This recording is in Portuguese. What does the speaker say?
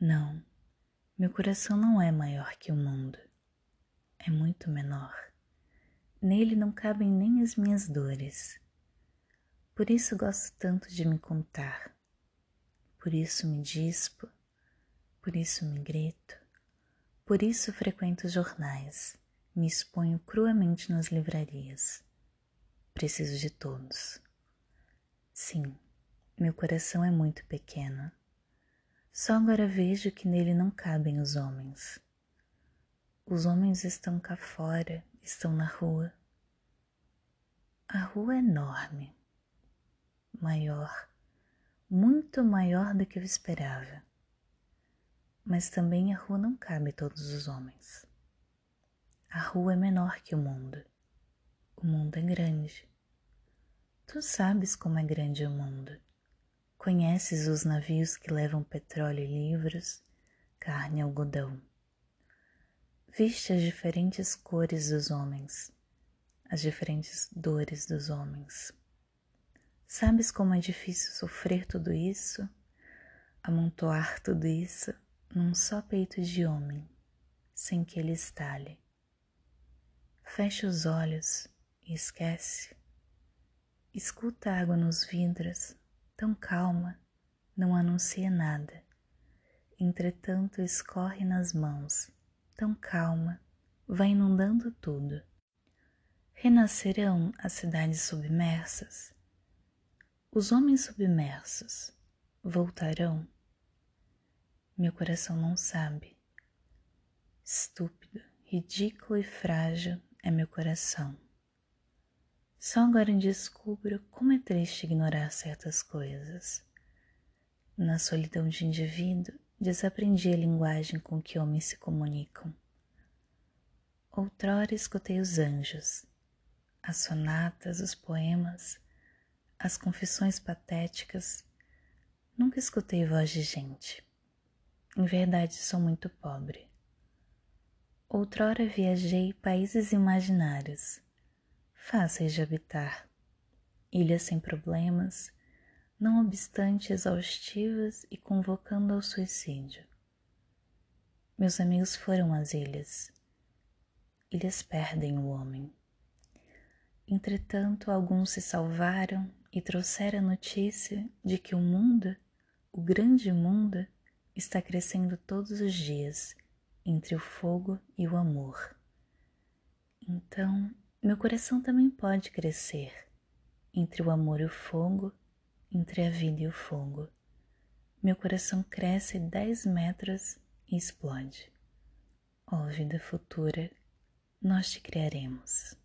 Não, meu coração não é maior que o mundo. É muito menor. Nele não cabem nem as minhas dores. Por isso gosto tanto de me contar. Por isso me dispo, por isso me grito, por isso frequento jornais, me exponho cruamente nas livrarias. Preciso de todos. Sim, meu coração é muito pequeno. Só agora vejo que nele não cabem os homens. Os homens estão cá fora, estão na rua. A rua é enorme, maior, muito maior do que eu esperava. Mas também a rua não cabe todos os homens. A rua é menor que o mundo. O mundo é grande. Tu sabes como é grande o mundo. Conheces os navios que levam petróleo e livros, carne e algodão. Viste as diferentes cores dos homens, as diferentes dores dos homens. Sabes como é difícil sofrer tudo isso, amontoar tudo isso num só peito de homem, sem que ele estale. Fecha os olhos e esquece. Escuta a água nos vidros tão calma, não anuncia nada. Entretanto, escorre nas mãos, tão calma, vai inundando tudo. Renascerão as cidades submersas. Os homens submersos voltarão. Meu coração não sabe. Estúpido, ridículo e frágil é meu coração. Só agora descubro como é triste ignorar certas coisas. Na solidão de indivíduo, desaprendi a linguagem com que homens se comunicam. Outrora escutei os anjos, as sonatas, os poemas, as confissões patéticas. Nunca escutei voz de gente. Em verdade, sou muito pobre. Outrora viajei países imaginários fáceis de habitar, ilhas sem problemas, não obstante exaustivas e convocando ao suicídio. Meus amigos foram às ilhas. Ilhas perdem o homem. Entretanto, alguns se salvaram e trouxeram a notícia de que o mundo, o grande mundo, está crescendo todos os dias entre o fogo e o amor. Então, meu coração também pode crescer entre o amor e o fogo, entre a vida e o fogo. Meu coração cresce dez metros e explode. Ó oh, vida futura, nós te criaremos.